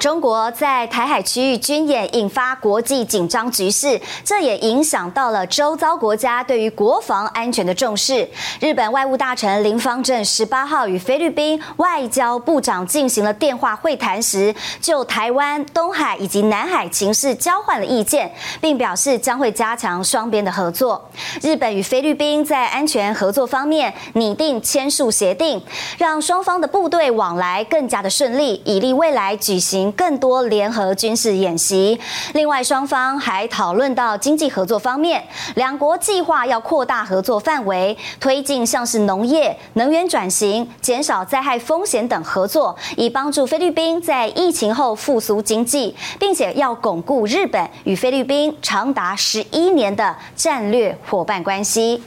中国在台海区域军演引发国际紧张局势，这也影响到了周遭国家对于国防安全的重视。日本外务大臣林芳正十八号与菲律宾外交部长进行了电话会谈时，就台湾、东海以及南海情势交换了意见，并表示将会加强双边的合作。日本与菲律宾在安全合作方面拟定签署协定，让双方的部队往来更加的顺利，以利未来举行更多联合军事演习。另外，双方还讨论到经济合作方面，两国计划要扩大合作范围，推进像是农业、能源转型、减少灾害风险等合作，以帮助菲律宾在疫情后复苏经济，并且要巩固日本与菲律宾长达十一年的战略伙伴关系。